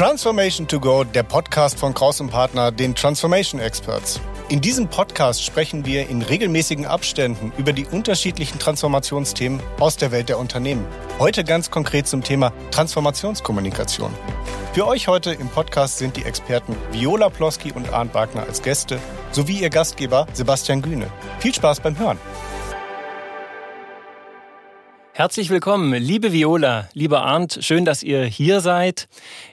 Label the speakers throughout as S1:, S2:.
S1: Transformation to Go, der Podcast von Kraus und Partner, den Transformation Experts. In diesem Podcast sprechen wir in regelmäßigen Abständen über die unterschiedlichen Transformationsthemen aus der Welt der Unternehmen. Heute ganz konkret zum Thema Transformationskommunikation. Für euch heute im Podcast sind die Experten Viola Ploski und Arndt Wagner als Gäste sowie ihr Gastgeber Sebastian Gühne. Viel Spaß beim Hören.
S2: Herzlich willkommen, liebe Viola, lieber Arndt, schön, dass ihr hier seid.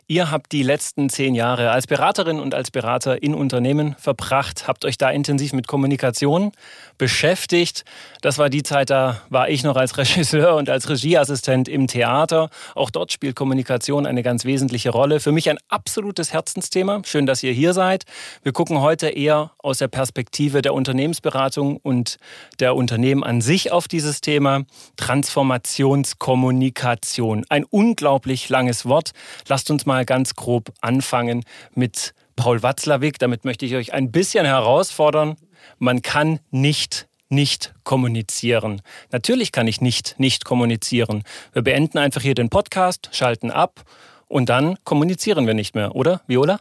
S2: Ihr habt die letzten zehn Jahre als Beraterin und als Berater in Unternehmen verbracht, habt euch da intensiv mit Kommunikation beschäftigt. Das war die Zeit, da war ich noch als Regisseur und als Regieassistent im Theater. Auch dort spielt Kommunikation eine ganz wesentliche Rolle. Für mich ein absolutes Herzensthema. Schön, dass ihr hier seid. Wir gucken heute eher aus der Perspektive der Unternehmensberatung und der Unternehmen an sich auf dieses Thema Transformationskommunikation. Ein unglaublich langes Wort. Lasst uns mal mal ganz grob anfangen mit Paul Watzlawick. Damit möchte ich euch ein bisschen herausfordern. Man kann nicht nicht kommunizieren. Natürlich kann ich nicht nicht kommunizieren. Wir beenden einfach hier den Podcast, schalten ab und dann kommunizieren wir nicht mehr, oder, Viola?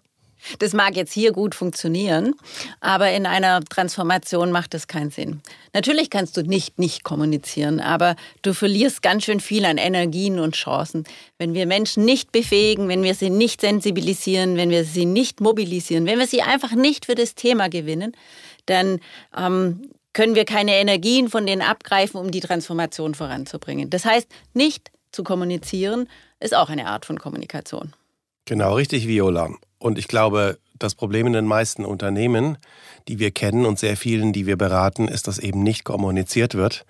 S3: Das mag jetzt hier gut funktionieren, aber in einer Transformation macht das keinen Sinn. Natürlich kannst du nicht nicht kommunizieren, aber du verlierst ganz schön viel an Energien und Chancen. Wenn wir Menschen nicht befähigen, wenn wir sie nicht sensibilisieren, wenn wir sie nicht mobilisieren, wenn wir sie einfach nicht für das Thema gewinnen, dann ähm, können wir keine Energien von denen abgreifen, um die Transformation voranzubringen. Das heißt, nicht zu kommunizieren ist auch eine Art von Kommunikation.
S4: Genau, richtig, Viola. Und ich glaube, das Problem in den meisten Unternehmen, die wir kennen und sehr vielen, die wir beraten, ist, dass eben nicht kommuniziert wird.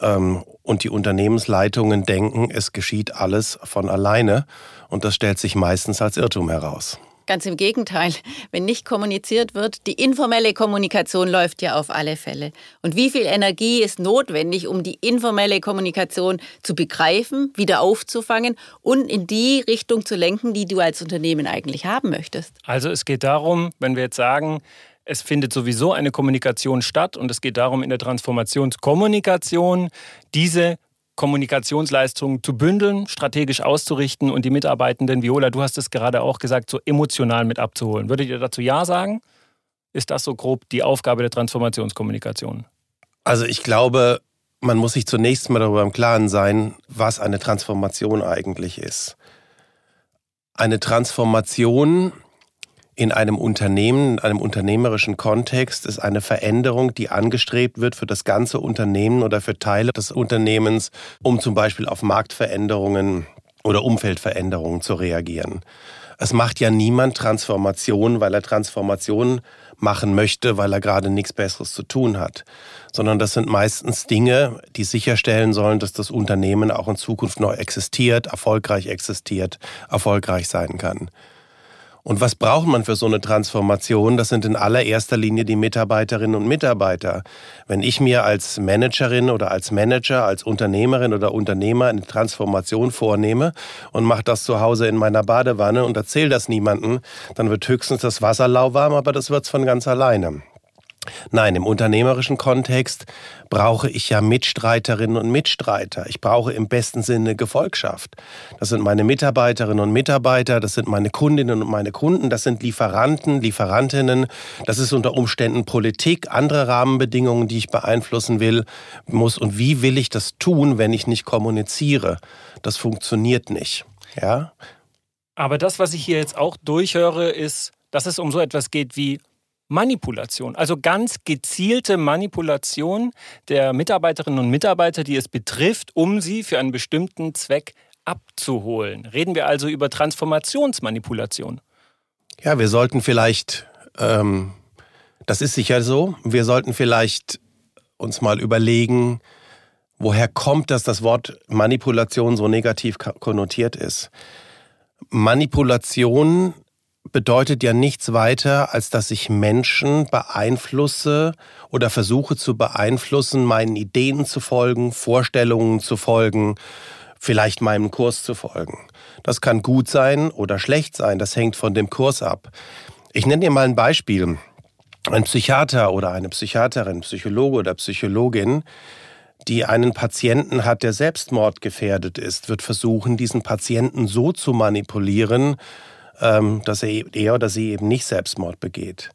S4: Ähm, und die Unternehmensleitungen denken, es geschieht alles von alleine. Und das stellt sich meistens als Irrtum heraus.
S3: Ganz im Gegenteil, wenn nicht kommuniziert wird, die informelle Kommunikation läuft ja auf alle Fälle. Und wie viel Energie ist notwendig, um die informelle Kommunikation zu begreifen, wieder aufzufangen und in die Richtung zu lenken, die du als Unternehmen eigentlich haben möchtest?
S2: Also es geht darum, wenn wir jetzt sagen, es findet sowieso eine Kommunikation statt und es geht darum, in der Transformationskommunikation diese Kommunikationsleistungen zu bündeln, strategisch auszurichten und die Mitarbeitenden, Viola, du hast es gerade auch gesagt, so emotional mit abzuholen. Würdet ihr dazu Ja sagen? Ist das so grob die Aufgabe der Transformationskommunikation?
S4: Also ich glaube, man muss sich zunächst mal darüber im Klaren sein, was eine Transformation eigentlich ist. Eine Transformation in einem Unternehmen, in einem unternehmerischen Kontext ist eine Veränderung, die angestrebt wird für das ganze Unternehmen oder für Teile des Unternehmens, um zum Beispiel auf Marktveränderungen oder Umfeldveränderungen zu reagieren. Es macht ja niemand Transformation, weil er Transformation machen möchte, weil er gerade nichts Besseres zu tun hat, sondern das sind meistens Dinge, die sicherstellen sollen, dass das Unternehmen auch in Zukunft noch existiert, erfolgreich existiert, erfolgreich sein kann. Und was braucht man für so eine Transformation? Das sind in allererster Linie die Mitarbeiterinnen und Mitarbeiter. Wenn ich mir als Managerin oder als Manager, als Unternehmerin oder Unternehmer eine Transformation vornehme und mache das zu Hause in meiner Badewanne und erzähle das niemandem, dann wird höchstens das Wasser lauwarm, aber das wird's von ganz alleine. Nein, im unternehmerischen Kontext brauche ich ja Mitstreiterinnen und Mitstreiter. Ich brauche im besten Sinne Gefolgschaft. Das sind meine Mitarbeiterinnen und Mitarbeiter, das sind meine Kundinnen und meine Kunden, das sind Lieferanten, Lieferantinnen, das ist unter Umständen Politik, andere Rahmenbedingungen, die ich beeinflussen will, muss. Und wie will ich das tun, wenn ich nicht kommuniziere? Das funktioniert nicht. Ja?
S2: Aber das, was ich hier jetzt auch durchhöre, ist, dass es um so etwas geht wie Manipulation, also ganz gezielte Manipulation der Mitarbeiterinnen und Mitarbeiter, die es betrifft, um sie für einen bestimmten Zweck abzuholen. Reden wir also über Transformationsmanipulation.
S4: Ja, wir sollten vielleicht, ähm, das ist sicher so, wir sollten vielleicht uns mal überlegen, woher kommt das, das Wort Manipulation so negativ konnotiert ist. Manipulation bedeutet ja nichts weiter, als dass ich Menschen beeinflusse oder versuche zu beeinflussen, meinen Ideen zu folgen, Vorstellungen zu folgen, vielleicht meinem Kurs zu folgen. Das kann gut sein oder schlecht sein, das hängt von dem Kurs ab. Ich nenne dir mal ein Beispiel. Ein Psychiater oder eine Psychiaterin, Psychologe oder Psychologin, die einen Patienten hat, der Selbstmord gefährdet ist, wird versuchen, diesen Patienten so zu manipulieren, dass er, er oder sie eben nicht Selbstmord begeht.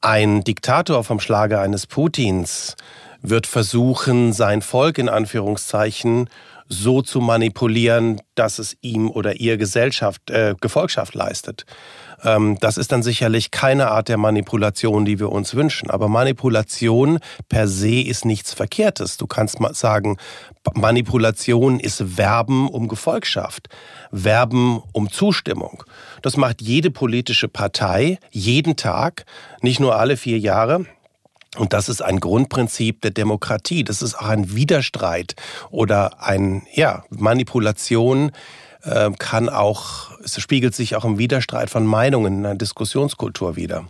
S4: Ein Diktator vom Schlage eines Putins wird versuchen, sein Volk in Anführungszeichen so zu manipulieren, dass es ihm oder ihr Gesellschaft, äh, Gefolgschaft leistet. Ähm, das ist dann sicherlich keine Art der Manipulation, die wir uns wünschen. Aber Manipulation per se ist nichts Verkehrtes. Du kannst mal sagen, Manipulation ist Werben um Gefolgschaft, Werben um Zustimmung. Das macht jede politische Partei jeden Tag, nicht nur alle vier Jahre. Und das ist ein Grundprinzip der Demokratie. Das ist auch ein Widerstreit oder ein, ja, Manipulation äh, kann auch, es spiegelt sich auch im Widerstreit von Meinungen in einer Diskussionskultur wieder.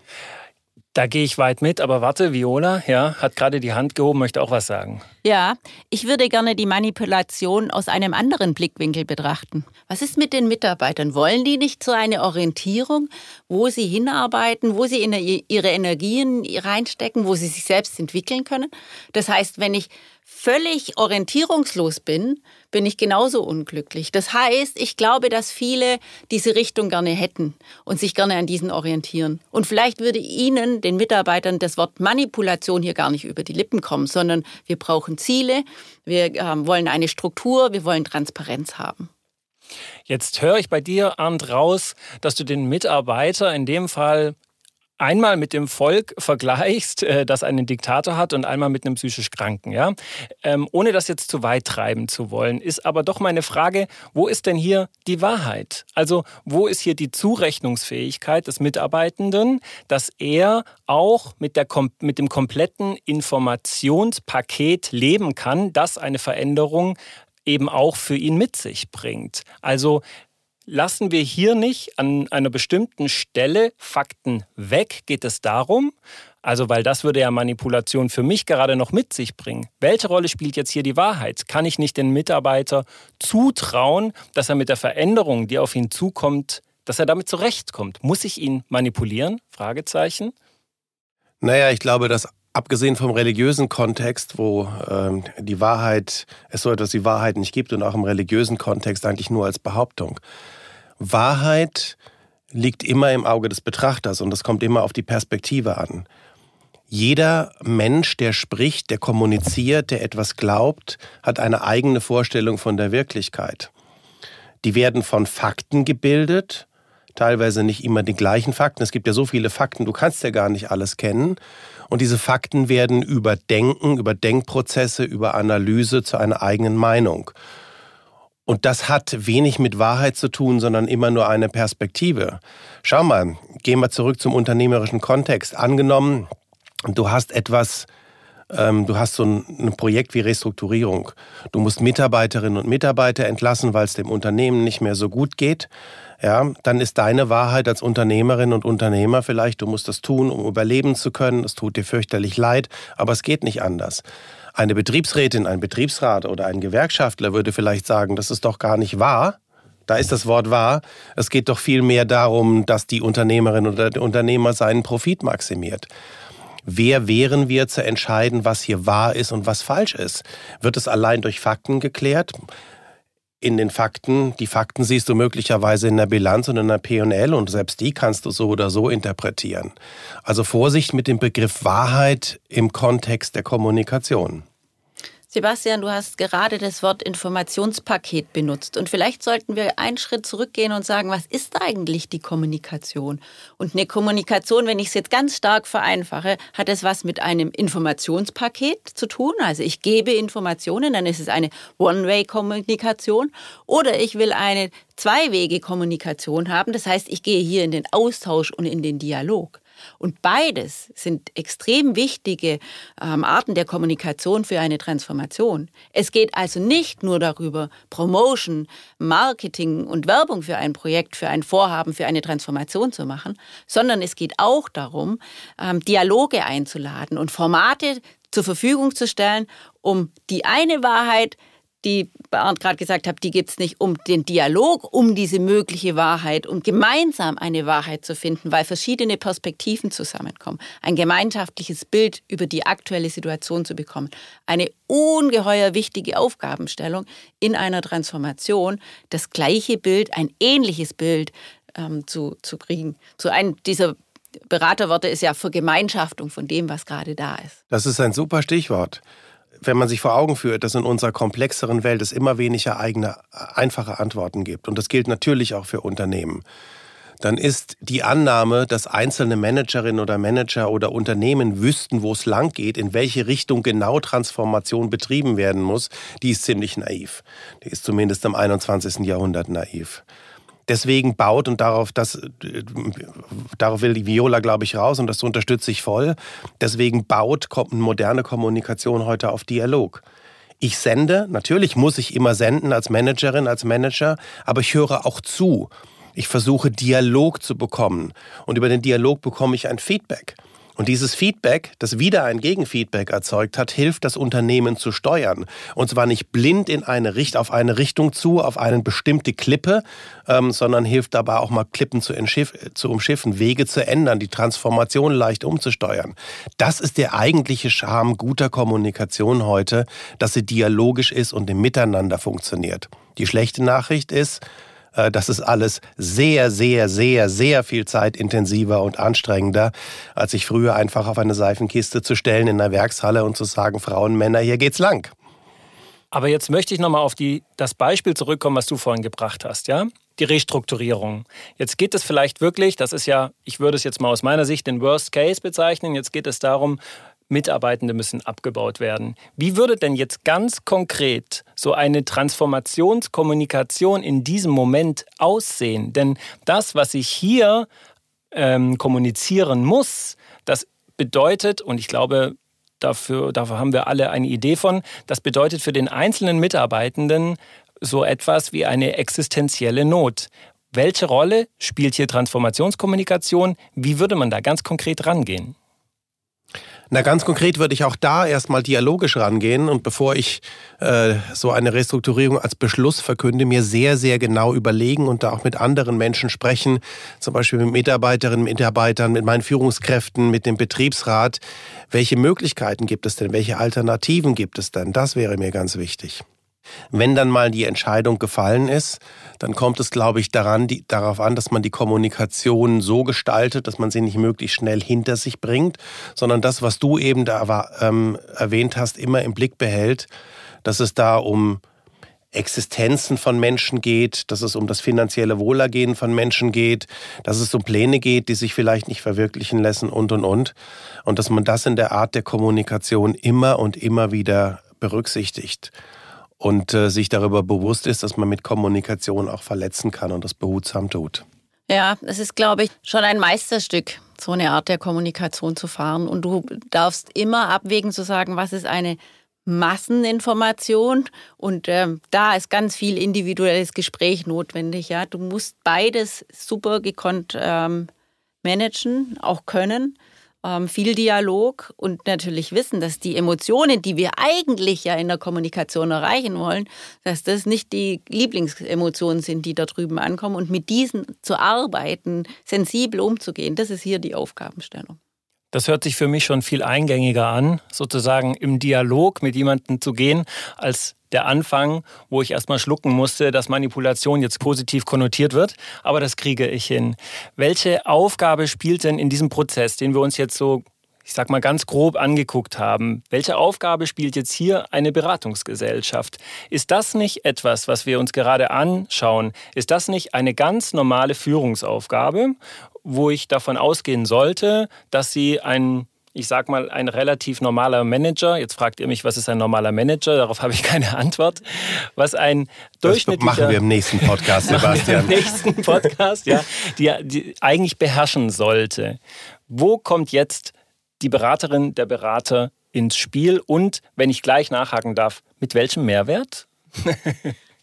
S2: Da gehe ich weit mit, aber warte, Viola, ja, hat gerade die Hand gehoben, möchte auch was sagen.
S3: Ja, ich würde gerne die Manipulation aus einem anderen Blickwinkel betrachten. Was ist mit den Mitarbeitern? Wollen die nicht so eine Orientierung, wo sie hinarbeiten, wo sie ihre Energien reinstecken, wo sie sich selbst entwickeln können? Das heißt, wenn ich völlig orientierungslos bin, bin ich genauso unglücklich. Das heißt, ich glaube, dass viele diese Richtung gerne hätten und sich gerne an diesen orientieren. Und vielleicht würde Ihnen, den Mitarbeitern, das Wort Manipulation hier gar nicht über die Lippen kommen, sondern wir brauchen Ziele, wir äh, wollen eine Struktur, wir wollen Transparenz haben.
S2: Jetzt höre ich bei dir, Arndt, raus, dass du den Mitarbeiter in dem Fall einmal mit dem Volk vergleichst, äh, das einen Diktator hat und einmal mit einem psychisch Kranken. Ja? Ähm, ohne das jetzt zu weit treiben zu wollen, ist aber doch meine Frage, wo ist denn hier die Wahrheit? Also wo ist hier die Zurechnungsfähigkeit des Mitarbeitenden, dass er auch mit, der, mit dem kompletten Informationspaket leben kann, das eine Veränderung eben auch für ihn mit sich bringt. Also lassen wir hier nicht an einer bestimmten Stelle Fakten weg? Geht es darum? Also, weil das würde ja Manipulation für mich gerade noch mit sich bringen. Welche Rolle spielt jetzt hier die Wahrheit? Kann ich nicht den Mitarbeiter zutrauen, dass er mit der Veränderung, die auf ihn zukommt, dass er damit zurechtkommt? Muss ich ihn manipulieren? Fragezeichen.
S4: Naja, ich glaube, dass abgesehen vom religiösen Kontext, wo ähm, die Wahrheit, es so etwas wie Wahrheit nicht gibt und auch im religiösen Kontext eigentlich nur als Behauptung. Wahrheit liegt immer im Auge des Betrachters und das kommt immer auf die Perspektive an. Jeder Mensch, der spricht, der kommuniziert, der etwas glaubt, hat eine eigene Vorstellung von der Wirklichkeit. Die werden von Fakten gebildet, teilweise nicht immer die gleichen Fakten. Es gibt ja so viele Fakten, du kannst ja gar nicht alles kennen. Und diese Fakten werden über Denken, über Denkprozesse, über Analyse zu einer eigenen Meinung. Und das hat wenig mit Wahrheit zu tun, sondern immer nur eine Perspektive. Schau mal, gehen wir zurück zum unternehmerischen Kontext. Angenommen, du hast etwas, ähm, du hast so ein, ein Projekt wie Restrukturierung. Du musst Mitarbeiterinnen und Mitarbeiter entlassen, weil es dem Unternehmen nicht mehr so gut geht ja, dann ist deine Wahrheit als Unternehmerin und Unternehmer vielleicht, du musst das tun, um überleben zu können. Es tut dir fürchterlich leid, aber es geht nicht anders. Eine Betriebsrätin, ein Betriebsrat oder ein Gewerkschaftler würde vielleicht sagen, das ist doch gar nicht wahr. Da ist das Wort wahr. Es geht doch viel mehr darum, dass die Unternehmerin oder der Unternehmer seinen Profit maximiert. Wer wären wir zu entscheiden, was hier wahr ist und was falsch ist? Wird es allein durch Fakten geklärt? in den Fakten, die Fakten siehst du möglicherweise in der Bilanz und in der P&L und selbst die kannst du so oder so interpretieren. Also Vorsicht mit dem Begriff Wahrheit im Kontext der Kommunikation.
S3: Sebastian, du hast gerade das Wort Informationspaket benutzt. Und vielleicht sollten wir einen Schritt zurückgehen und sagen, was ist eigentlich die Kommunikation? Und eine Kommunikation, wenn ich es jetzt ganz stark vereinfache, hat es was mit einem Informationspaket zu tun. Also ich gebe Informationen, dann ist es eine One-Way-Kommunikation. Oder ich will eine Zwei-Wege-Kommunikation haben. Das heißt, ich gehe hier in den Austausch und in den Dialog. Und beides sind extrem wichtige ähm, Arten der Kommunikation für eine Transformation. Es geht also nicht nur darüber, Promotion, Marketing und Werbung für ein Projekt, für ein Vorhaben, für eine Transformation zu machen, sondern es geht auch darum, ähm, Dialoge einzuladen und Formate zur Verfügung zu stellen, um die eine Wahrheit die Bernd gerade gesagt hat, die gibt es nicht um den Dialog, um diese mögliche Wahrheit, um gemeinsam eine Wahrheit zu finden, weil verschiedene Perspektiven zusammenkommen, ein gemeinschaftliches Bild über die aktuelle Situation zu bekommen. Eine ungeheuer wichtige Aufgabenstellung in einer Transformation, das gleiche Bild, ein ähnliches Bild ähm, zu, zu kriegen. Zu einem dieser Beraterworte ist ja Vergemeinschaftung von dem, was gerade da ist.
S4: Das ist ein super Stichwort. Wenn man sich vor Augen führt, dass in unserer komplexeren Welt es immer weniger eigene, einfache Antworten gibt, und das gilt natürlich auch für Unternehmen, dann ist die Annahme, dass einzelne Managerinnen oder Manager oder Unternehmen wüssten, wo es lang geht, in welche Richtung genau Transformation betrieben werden muss, die ist ziemlich naiv. Die ist zumindest im 21. Jahrhundert naiv. Deswegen baut und darauf, das, darauf will die Viola, glaube ich, raus und das unterstütze ich voll. Deswegen baut moderne Kommunikation heute auf Dialog. Ich sende, natürlich muss ich immer senden als Managerin, als Manager, aber ich höre auch zu. Ich versuche Dialog zu bekommen und über den Dialog bekomme ich ein Feedback. Und dieses Feedback, das wieder ein Gegenfeedback erzeugt hat, hilft das Unternehmen zu steuern. Und zwar nicht blind in eine Richt auf eine Richtung zu, auf eine bestimmte Klippe, ähm, sondern hilft dabei auch mal Klippen zu, zu umschiffen, Wege zu ändern, die Transformation leicht umzusteuern. Das ist der eigentliche Charme guter Kommunikation heute, dass sie dialogisch ist und im Miteinander funktioniert. Die schlechte Nachricht ist, das ist alles sehr, sehr, sehr, sehr viel zeitintensiver und anstrengender, als sich früher einfach auf eine Seifenkiste zu stellen in der Werkshalle und zu sagen, Frauen, Männer, hier geht's lang.
S2: Aber jetzt möchte ich nochmal auf die, das Beispiel zurückkommen, was du vorhin gebracht hast, ja? Die Restrukturierung. Jetzt geht es vielleicht wirklich, das ist ja, ich würde es jetzt mal aus meiner Sicht den Worst Case bezeichnen, jetzt geht es darum, Mitarbeitende müssen abgebaut werden. Wie würde denn jetzt ganz konkret so eine Transformationskommunikation in diesem Moment aussehen? Denn das, was ich hier ähm, kommunizieren muss, das bedeutet, und ich glaube, dafür, dafür haben wir alle eine Idee von, das bedeutet für den einzelnen Mitarbeitenden so etwas wie eine existenzielle Not. Welche Rolle spielt hier Transformationskommunikation? Wie würde man da ganz konkret rangehen?
S4: Na, ganz konkret würde ich auch da erstmal dialogisch rangehen und bevor ich äh, so eine Restrukturierung als Beschluss verkünde, mir sehr, sehr genau überlegen und da auch mit anderen Menschen sprechen, zum Beispiel mit Mitarbeiterinnen, Mitarbeitern, mit meinen Führungskräften, mit dem Betriebsrat. Welche Möglichkeiten gibt es denn? Welche Alternativen gibt es denn? Das wäre mir ganz wichtig. Wenn dann mal die Entscheidung gefallen ist, dann kommt es, glaube ich, daran, die, darauf an, dass man die Kommunikation so gestaltet, dass man sie nicht möglichst schnell hinter sich bringt, sondern das, was du eben da ähm, erwähnt hast, immer im Blick behält, dass es da um Existenzen von Menschen geht, dass es um das finanzielle Wohlergehen von Menschen geht, dass es um Pläne geht, die sich vielleicht nicht verwirklichen lassen und, und, und. Und dass man das in der Art der Kommunikation immer und immer wieder berücksichtigt und äh, sich darüber bewusst ist, dass man mit Kommunikation auch verletzen kann und das behutsam tut.
S3: Ja, es ist, glaube ich, schon ein Meisterstück, so eine Art der Kommunikation zu fahren. Und du darfst immer abwägen zu sagen, was ist eine Masseninformation und ähm, da ist ganz viel individuelles Gespräch notwendig. Ja, du musst beides super gekonnt ähm, managen, auch können ähm, viel Dialog und natürlich wissen, dass die Emotionen, die wir eigentlich ja in der Kommunikation erreichen wollen, dass das nicht die Lieblingsemotionen sind, die da drüben ankommen und mit diesen zu arbeiten, sensibel umzugehen, das ist hier die Aufgabenstellung.
S2: Das hört sich für mich schon viel eingängiger an, sozusagen im Dialog mit jemandem zu gehen, als der Anfang, wo ich erstmal schlucken musste, dass Manipulation jetzt positiv konnotiert wird. Aber das kriege ich hin. Welche Aufgabe spielt denn in diesem Prozess, den wir uns jetzt so ich sag mal ganz grob angeguckt haben, welche Aufgabe spielt jetzt hier eine Beratungsgesellschaft? Ist das nicht etwas, was wir uns gerade anschauen? Ist das nicht eine ganz normale Führungsaufgabe? Wo ich davon ausgehen sollte, dass sie ein ich sag mal, ein relativ normaler Manager, jetzt fragt ihr mich, was ist ein normaler Manager, darauf habe ich keine Antwort, was ein durchschnittlicher...
S4: Das machen wir im nächsten Podcast, Sebastian.
S2: Im nächsten Podcast, ja, die, die eigentlich beherrschen sollte. Wo kommt jetzt die Beraterin, der Berater ins Spiel und, wenn ich gleich nachhaken darf, mit welchem Mehrwert?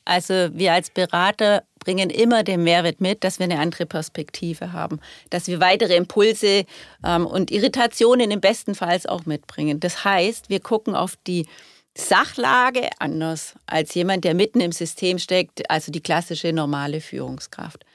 S3: Also wir als Berater bringen immer den Mehrwert mit, dass wir eine andere Perspektive haben, dass wir weitere Impulse ähm, und Irritationen im besten Fall auch mitbringen. Das heißt, wir gucken auf die Sachlage anders als jemand, der mitten im System steckt, also die klassische normale Führungskraft.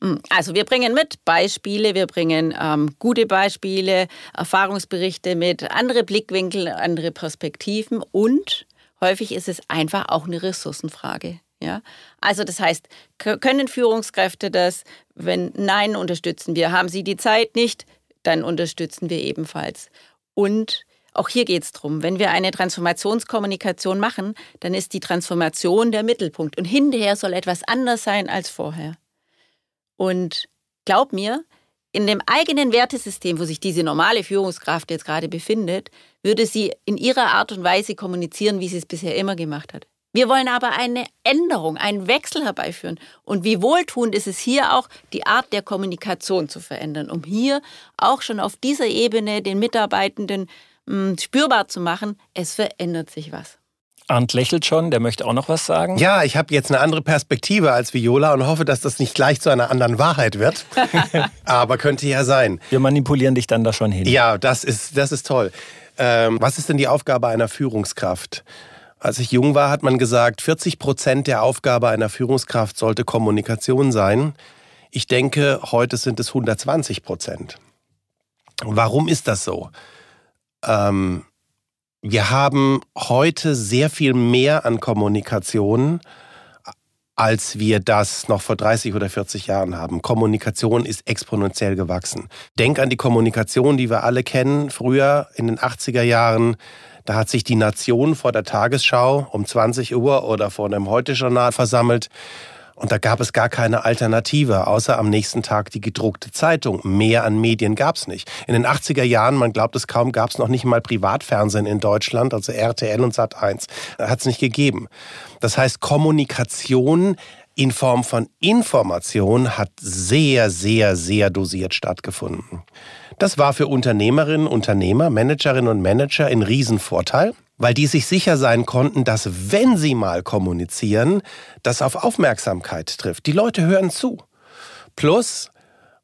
S3: Hm, also wir bringen mit Beispiele, wir bringen ähm, gute Beispiele, Erfahrungsberichte mit, andere Blickwinkel, andere Perspektiven und häufig ist es einfach auch eine Ressourcenfrage Ja? Also das heißt, können Führungskräfte das? Wenn nein, unterstützen wir. Haben sie die Zeit nicht, dann unterstützen wir ebenfalls. Und auch hier geht es darum, wenn wir eine Transformationskommunikation machen, dann ist die Transformation der Mittelpunkt. Und hinterher soll etwas anders sein als vorher. Und glaub mir, in dem eigenen Wertesystem, wo sich diese normale Führungskraft jetzt gerade befindet, würde sie in ihrer Art und Weise kommunizieren, wie sie es bisher immer gemacht hat. Wir wollen aber eine Änderung, einen Wechsel herbeiführen. Und wie wohltuend ist es hier auch, die Art der Kommunikation zu verändern, um hier auch schon auf dieser Ebene den Mitarbeitenden mh, hm, spürbar zu machen, es verändert sich was.
S2: Arndt lächelt schon, der möchte auch noch was sagen.
S4: Ja, ich habe jetzt eine andere Perspektive als Viola und hoffe, dass das nicht gleich zu einer anderen Wahrheit wird. Aber könnte ja sein.
S2: Wir manipulieren dich dann da schon hin.
S4: Ja, das ist, das ist toll. Ähm, was ist denn die Aufgabe einer Führungskraft? Als ich jung war, hat man gesagt, 40 Prozent der Aufgabe einer Führungskraft sollte Kommunikation sein. Ich denke, heute sind es 120 Prozent. Warum ist das so? Ähm, wir haben heute sehr viel mehr an Kommunikation, als wir das noch vor 30 oder 40 Jahren haben. Kommunikation ist exponentiell gewachsen. Denk an die Kommunikation, die wir alle kennen, früher in den 80er Jahren. Da hat sich die Nation vor der Tagesschau um 20 Uhr oder vor dem Heute-Journal versammelt und da gab es gar keine Alternative, außer am nächsten Tag die gedruckte Zeitung. Mehr an Medien gab es nicht. In den 80er Jahren, man glaubt es kaum, gab es noch nicht mal Privatfernsehen in Deutschland, also RTL und Sat1. Hat es nicht gegeben. Das heißt, Kommunikation in Form von Information hat sehr, sehr, sehr dosiert stattgefunden. Das war für Unternehmerinnen, Unternehmer, Managerinnen und Manager ein Riesenvorteil weil die sich sicher sein konnten, dass wenn sie mal kommunizieren, das auf Aufmerksamkeit trifft. Die Leute hören zu. Plus,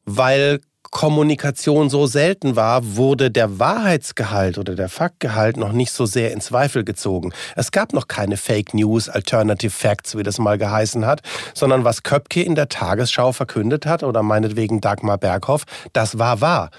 S4: weil Kommunikation so selten war, wurde der Wahrheitsgehalt oder der Faktgehalt noch nicht so sehr in Zweifel gezogen. Es gab noch keine Fake News, Alternative Facts, wie das mal geheißen hat, sondern was Köpke in der Tagesschau verkündet hat oder meinetwegen Dagmar Berghoff, das war wahr.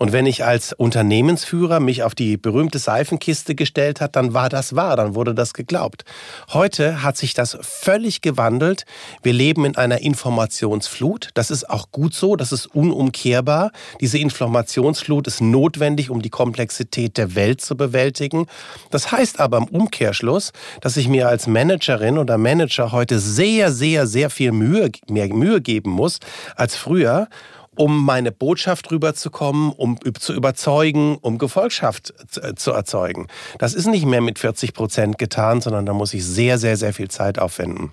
S4: Und wenn ich als Unternehmensführer mich auf die berühmte Seifenkiste gestellt hat, dann war das wahr, dann wurde das geglaubt. Heute hat sich das völlig gewandelt. Wir leben in einer Informationsflut. Das ist auch gut so, das ist unumkehrbar. Diese Informationsflut ist notwendig, um die Komplexität der Welt zu bewältigen. Das heißt aber im Umkehrschluss, dass ich mir als Managerin oder Manager heute sehr, sehr, sehr viel Mühe, mehr Mühe geben muss als früher um meine Botschaft rüberzukommen, um zu überzeugen, um Gefolgschaft äh, zu erzeugen. Das ist nicht mehr mit 40 Prozent getan, sondern da muss ich sehr, sehr, sehr viel Zeit aufwenden.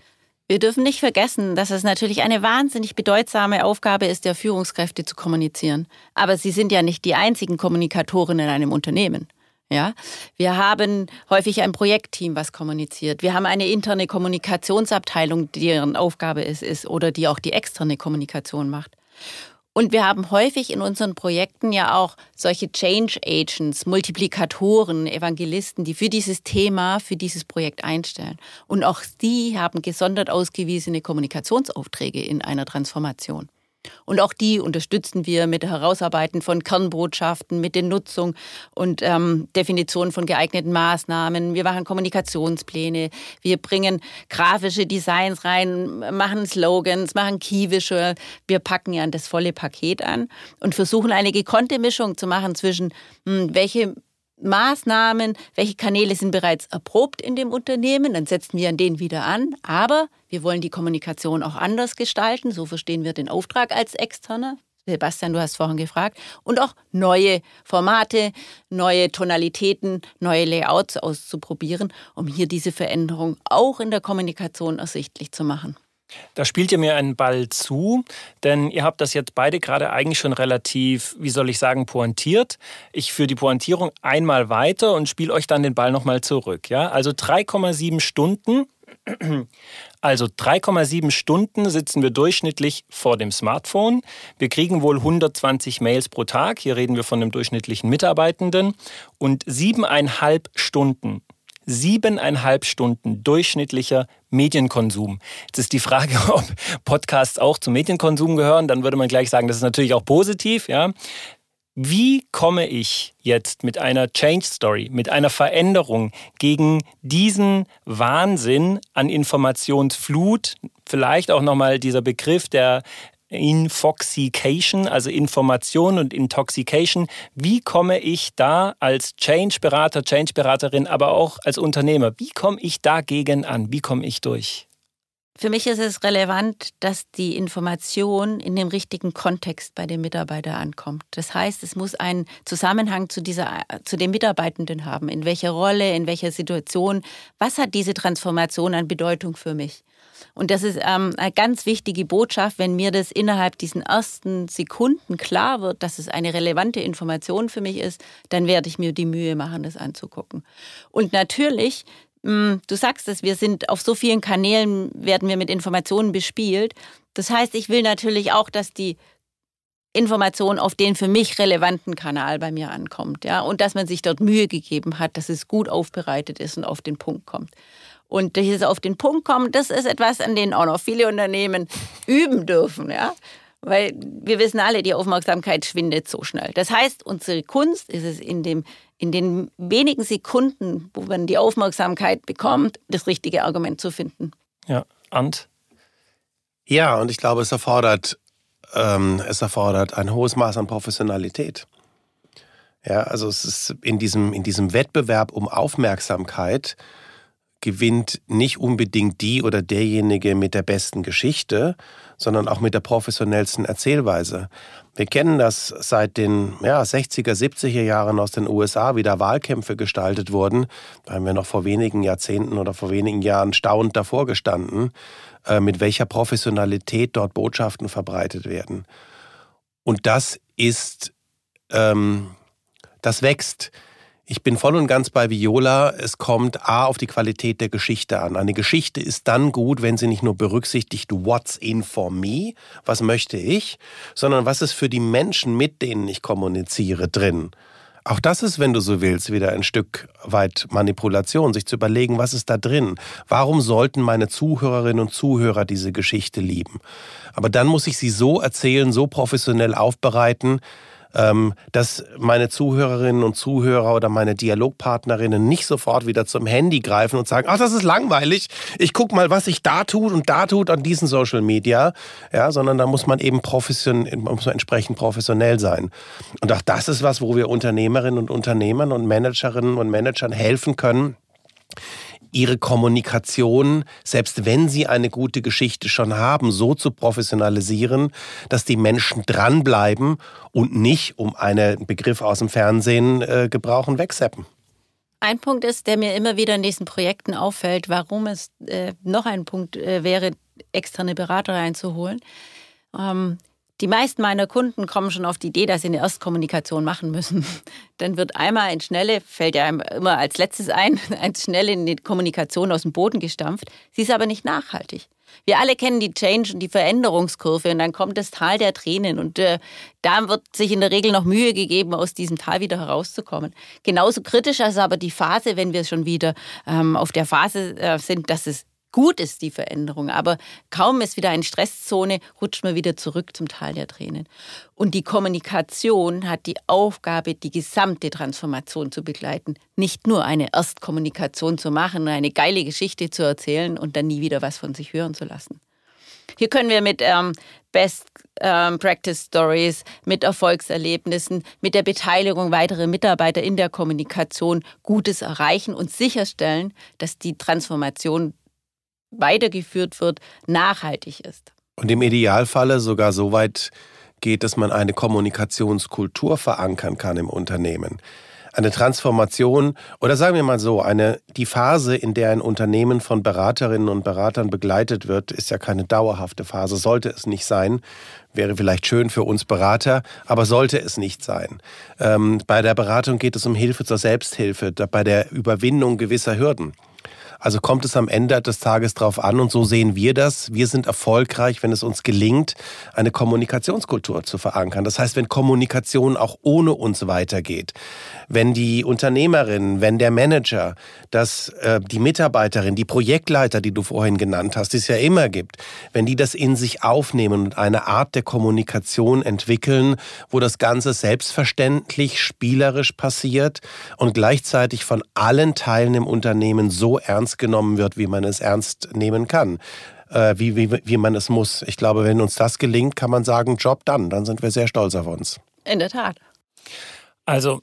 S3: Wir dürfen nicht vergessen, dass es natürlich eine wahnsinnig bedeutsame Aufgabe ist, der Führungskräfte zu kommunizieren. Aber sie sind ja nicht die einzigen Kommunikatoren in einem Unternehmen. Ja, wir haben häufig ein Projektteam, was kommuniziert. Wir haben eine interne Kommunikationsabteilung, deren Aufgabe es ist oder die auch die externe Kommunikation macht. Und wir haben häufig in unseren Projekten ja auch solche Change Agents, Multiplikatoren, Evangelisten, die für dieses Thema, für dieses Projekt einstellen. Und auch die haben gesondert ausgewiesene Kommunikationsaufträge in einer Transformation. Und auch die unterstützen wir mit der Herausarbeiten von Kernbotschaften, mit der Nutzung und ähm, Definition von geeigneten Maßnahmen. Wir machen Kommunikationspläne, wir bringen grafische Designs rein, machen Slogans, machen Keyvisual. Wir packen ja das volle Paket an und versuchen eine gekonnte Mischung zu machen zwischen, mh, hm, welche Maßnahmen, welche Kanäle sind bereits erprobt in dem Unternehmen, dann setzen wir an denen wieder an. Aber wir wollen die Kommunikation auch anders gestalten. So verstehen wir den Auftrag als Externer. Sebastian, du hast vorhin gefragt. Und auch neue Formate, neue Tonalitäten, neue Layouts auszuprobieren, um hier diese Veränderung auch in der Kommunikation ersichtlich zu machen.
S2: Da spielt ihr mir einen Ball zu, denn ihr habt das jetzt beide gerade eigentlich schon relativ, wie soll ich sagen, pointiert. Ich führe die Pointierung einmal weiter und spiele euch dann den Ball nochmal zurück. Ja? Also 3,7 Stunden. Also 3,7 Stunden sitzen wir durchschnittlich vor dem Smartphone. Wir kriegen wohl 120 Mails pro Tag. Hier reden wir von einem durchschnittlichen Mitarbeitenden. Und siebeneinhalb Stunden siebeneinhalb Stunden durchschnittlicher Medienkonsum. Jetzt ist die Frage, ob Podcasts auch zum Medienkonsum gehören. Dann würde man gleich sagen, das ist natürlich auch positiv. Ja. Wie komme ich jetzt mit einer Change Story, mit einer Veränderung gegen diesen Wahnsinn an Informationsflut, vielleicht auch nochmal dieser Begriff der Infoxication, also Information und Intoxication. Wie komme ich da als Change-Berater, Change-Beraterin, aber auch als Unternehmer, wie komme ich dagegen an? Wie komme ich durch?
S3: Für mich ist es relevant, dass die Information in dem richtigen Kontext bei dem Mitarbeiter ankommt. Das heißt, es muss einen Zusammenhang zu, dieser, zu dem Mitarbeitenden haben. In welcher Rolle, in welcher Situation, was hat diese Transformation an Bedeutung für mich? Und das ist ähm, eine ganz wichtige Botschaft, wenn mir das innerhalb diesen ersten Sekunden klar wird, dass es eine relevante Information für mich ist, dann werde ich mir die Mühe machen, das anzugucken. Und natürlich, hm, du sagst es, wir sind auf so vielen Kanälen, werden wir mit Informationen bespielt. Das heißt, ich will natürlich auch, dass die Information auf den für mich relevanten Kanal bei mir ankommt, ja, und dass man sich dort Mühe gegeben hat, dass es gut aufbereitet ist und auf den Punkt kommt. Und dieses auf den Punkt kommen, das ist etwas, an dem auch noch viele Unternehmen üben dürfen, ja. Weil wir wissen alle, die Aufmerksamkeit schwindet so schnell. Das heißt, unsere Kunst ist es in, dem, in den wenigen Sekunden, wo man die Aufmerksamkeit bekommt, das richtige Argument zu finden.
S2: Ja, Ant?
S4: Ja, und ich glaube, es erfordert, ähm, es erfordert ein hohes Maß an Professionalität. Ja, also es ist in diesem, in diesem Wettbewerb um Aufmerksamkeit gewinnt nicht unbedingt die oder derjenige mit der besten Geschichte, sondern auch mit der professionellsten Erzählweise. Wir kennen das seit den ja, 60er, 70er Jahren aus den USA, wie da Wahlkämpfe gestaltet wurden. Da haben wir noch vor wenigen Jahrzehnten oder vor wenigen Jahren staunend davor gestanden, äh, mit welcher Professionalität dort Botschaften verbreitet werden. Und das ist, ähm, das wächst. Ich bin voll und ganz bei Viola. Es kommt A auf die Qualität der Geschichte an. Eine Geschichte ist dann gut, wenn sie nicht nur berücksichtigt, what's in for me, was möchte ich, sondern was ist für die Menschen, mit denen ich kommuniziere, drin. Auch das ist, wenn du so willst, wieder ein Stück weit Manipulation, sich zu überlegen, was ist da drin? Warum sollten meine Zuhörerinnen und Zuhörer diese Geschichte lieben? Aber dann muss ich sie so erzählen, so professionell aufbereiten, dass meine Zuhörerinnen und Zuhörer oder meine Dialogpartnerinnen nicht sofort wieder zum Handy greifen und sagen, ach, das ist langweilig, ich guck mal, was sich da tut und da tut an diesen Social Media, ja, sondern da muss man eben profession, muss man entsprechend professionell sein. Und auch das ist was, wo wir Unternehmerinnen und Unternehmern und Managerinnen und Managern helfen können, ihre Kommunikation, selbst wenn sie eine gute Geschichte schon haben, so zu professionalisieren, dass die Menschen dranbleiben und nicht, um einen Begriff aus dem Fernsehen äh, gebrauchen, wegseppen.
S3: Ein Punkt ist, der mir immer wieder in diesen Projekten auffällt, warum es äh, noch ein Punkt äh, wäre, externe Berater einzuholen. Ähm, die meisten meiner Kunden kommen schon auf die Idee, dass sie eine Erstkommunikation machen müssen. Dann wird einmal ein schnelle, fällt ja immer als letztes ein, ein schnelle in die Kommunikation aus dem Boden gestampft. Sie ist aber nicht nachhaltig. Wir alle kennen die Change und die Veränderungskurve und dann kommt das Tal der Tränen und äh, da wird sich in der Regel noch Mühe gegeben, aus diesem Tal wieder herauszukommen. Genauso kritisch ist aber die Phase, wenn wir schon wieder ähm, auf der Phase äh, sind, dass es gut ist, die Veränderung. Aber kaum ist wieder eine Stresszone, rutscht man wieder zurück zum Tal der Tränen. Und die Kommunikation hat die Aufgabe, die gesamte Transformation zu begleiten. Nicht nur eine Erstkommunikation zu machen, eine geile Geschichte zu erzählen und dann nie wieder was von sich hören zu lassen. Hier können wir mit ähm, Best ähm, Practice Stories, mit Erfolgserlebnissen, mit der Beteiligung weiterer Mitarbeiter in der Kommunikation Gutes erreichen und sicherstellen, dass die Transformation weitergeführt wird, nachhaltig ist.
S4: Und im Idealfalle sogar so weit geht, dass man eine Kommunikationskultur verankern kann im Unternehmen. Eine Transformation oder sagen wir mal so, eine, die Phase, in der ein Unternehmen von Beraterinnen und Beratern begleitet wird, ist ja keine dauerhafte Phase, sollte es nicht sein. Wäre vielleicht schön für uns Berater, aber sollte es nicht sein. Ähm, bei der Beratung geht es um Hilfe zur Selbsthilfe, bei der Überwindung gewisser Hürden. Also kommt es am Ende des Tages drauf an und so sehen wir das. Wir sind erfolgreich, wenn es uns gelingt, eine Kommunikationskultur zu verankern. Das heißt, wenn Kommunikation auch ohne uns weitergeht, wenn die Unternehmerin, wenn der Manager, dass äh, die Mitarbeiterin, die Projektleiter, die du vorhin genannt hast, die es ja immer gibt, wenn die das in sich aufnehmen und eine Art der Kommunikation entwickeln, wo das Ganze selbstverständlich, spielerisch passiert und gleichzeitig von allen Teilen im Unternehmen so ernst genommen wird, wie man es ernst nehmen kann. Äh, wie, wie, wie man es muss. Ich glaube, wenn uns das gelingt, kann man sagen, Job done. Dann sind wir sehr stolz auf uns.
S3: In der Tat.
S2: Also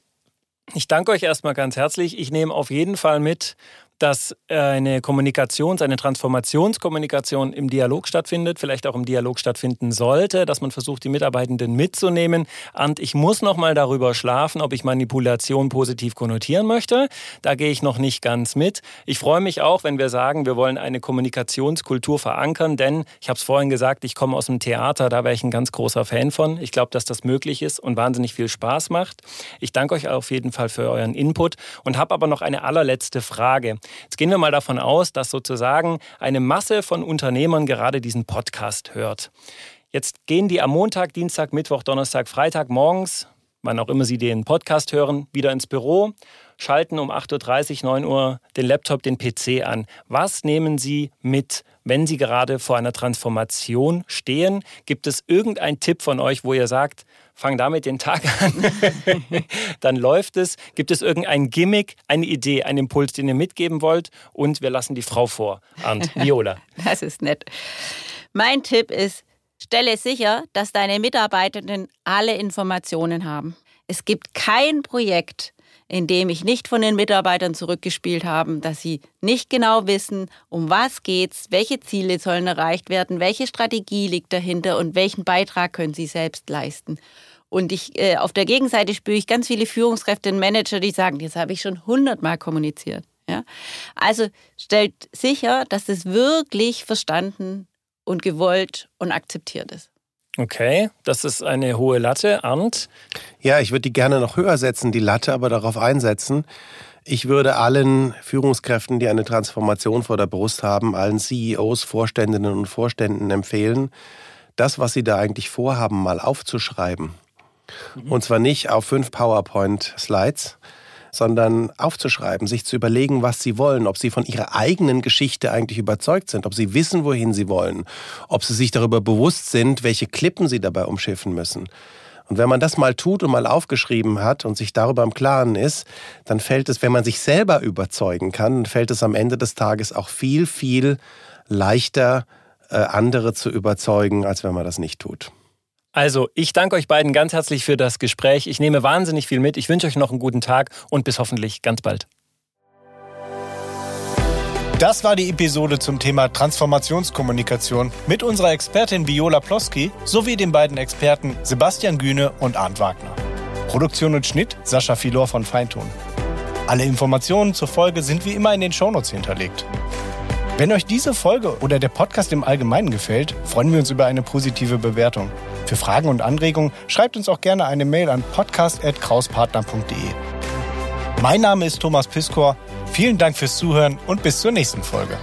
S2: ich danke euch erstmal ganz herzlich. Ich nehme auf jeden Fall mit, dass eine Kommunikations-, eine Transformationskommunikation im Dialog stattfindet, vielleicht auch im Dialog stattfinden sollte, dass man versucht, die Mitarbeitenden mitzunehmen. Und ich muss noch mal darüber schlafen, ob ich Manipulation positiv konnotieren möchte. Da gehe ich noch nicht ganz mit. Ich freue mich auch, wenn wir sagen, wir wollen eine Kommunikationskultur verankern, denn ich habe es vorhin gesagt, ich komme aus dem Theater, da wäre ich ein ganz großer Fan von. Ich glaube, dass das möglich ist und wahnsinnig viel Spaß macht. Ich danke euch auf jeden Fall für euren Input und habe aber noch eine allerletzte Frage. Jetzt gehen wir mal davon aus, dass sozusagen eine Masse von Unternehmern gerade diesen Podcast hört. Jetzt gehen die am Montag, Dienstag, Mittwoch, Donnerstag, Freitag morgens, wann auch immer sie den Podcast hören, wieder ins Büro, schalten um 8.30 Uhr, 9 Uhr den Laptop, den PC an. Was nehmen Sie mit, wenn Sie gerade vor einer Transformation stehen? Gibt es irgendeinen Tipp von euch, wo ihr sagt, fang damit den Tag an, dann läuft es. Gibt es irgendein Gimmick, eine Idee, einen Impuls, den ihr mitgeben wollt? Und wir lassen die Frau vor. Arndt, Viola.
S3: Das ist nett. Mein Tipp ist, stelle sicher, dass deine Mitarbeitenden alle Informationen haben. Es gibt kein Projekt, in dem ich nicht von den Mitarbeitern zurückgespielt habe, dass sie nicht genau wissen, um was geht's, welche Ziele sollen erreicht werden, welche Strategie liegt dahinter und welchen Beitrag können sie selbst leisten. Und ich, äh, auf der Gegenseite spüre ich ganz viele Führungskräfte und Manager, die sagen, jetzt habe ich schon hundertmal kommuniziert. Ja? Also stellt sicher, dass es wirklich verstanden und gewollt und akzeptiert ist.
S2: Okay, das ist eine hohe Latte. Arndt?
S4: Ja, ich würde die gerne noch höher setzen, die Latte, aber darauf einsetzen. Ich würde allen Führungskräften, die eine Transformation vor der Brust haben, allen CEOs, Vorständinnen und Vorständen empfehlen, das, was sie da eigentlich vorhaben, mal aufzuschreiben. Mhm. Und zwar nicht auf fünf PowerPoint-Slides, sondern aufzuschreiben, sich zu überlegen, was sie wollen, ob sie von ihrer eigenen Geschichte eigentlich überzeugt sind, ob sie wissen, wohin sie wollen, ob sie sich darüber bewusst sind, welche Klippen sie dabei umschiffen müssen. Und wenn man das mal tut und mal aufgeschrieben hat und sich darüber im Klaren ist, dann fällt es, wenn man sich selber überzeugen kann, fällt es am Ende des Tages auch viel, viel leichter, äh, andere zu überzeugen, als wenn man das nicht tut.
S2: Also, ich danke euch beiden ganz herzlich für das Gespräch. Ich nehme wahnsinnig viel mit. Ich wünsche euch noch einen guten Tag und bis hoffentlich ganz bald.
S1: Das war die Episode zum Thema Transformationskommunikation mit unserer Expertin Viola Ploski sowie den beiden Experten Sebastian Gühne und Arndt Wagner. Produktion und Schnitt Sascha Filor von Feintun. Alle Informationen zur Folge sind wie immer in den Shownotes hinterlegt. Wenn euch diese Folge oder der Podcast im Allgemeinen gefällt, freuen wir uns über eine positive Bewertung. Für Fragen und Anregungen schreibt uns auch gerne eine Mail an podcast.krauspartner.de. Mein Name ist Thomas Piskor. Vielen Dank fürs Zuhören und bis zur nächsten Folge.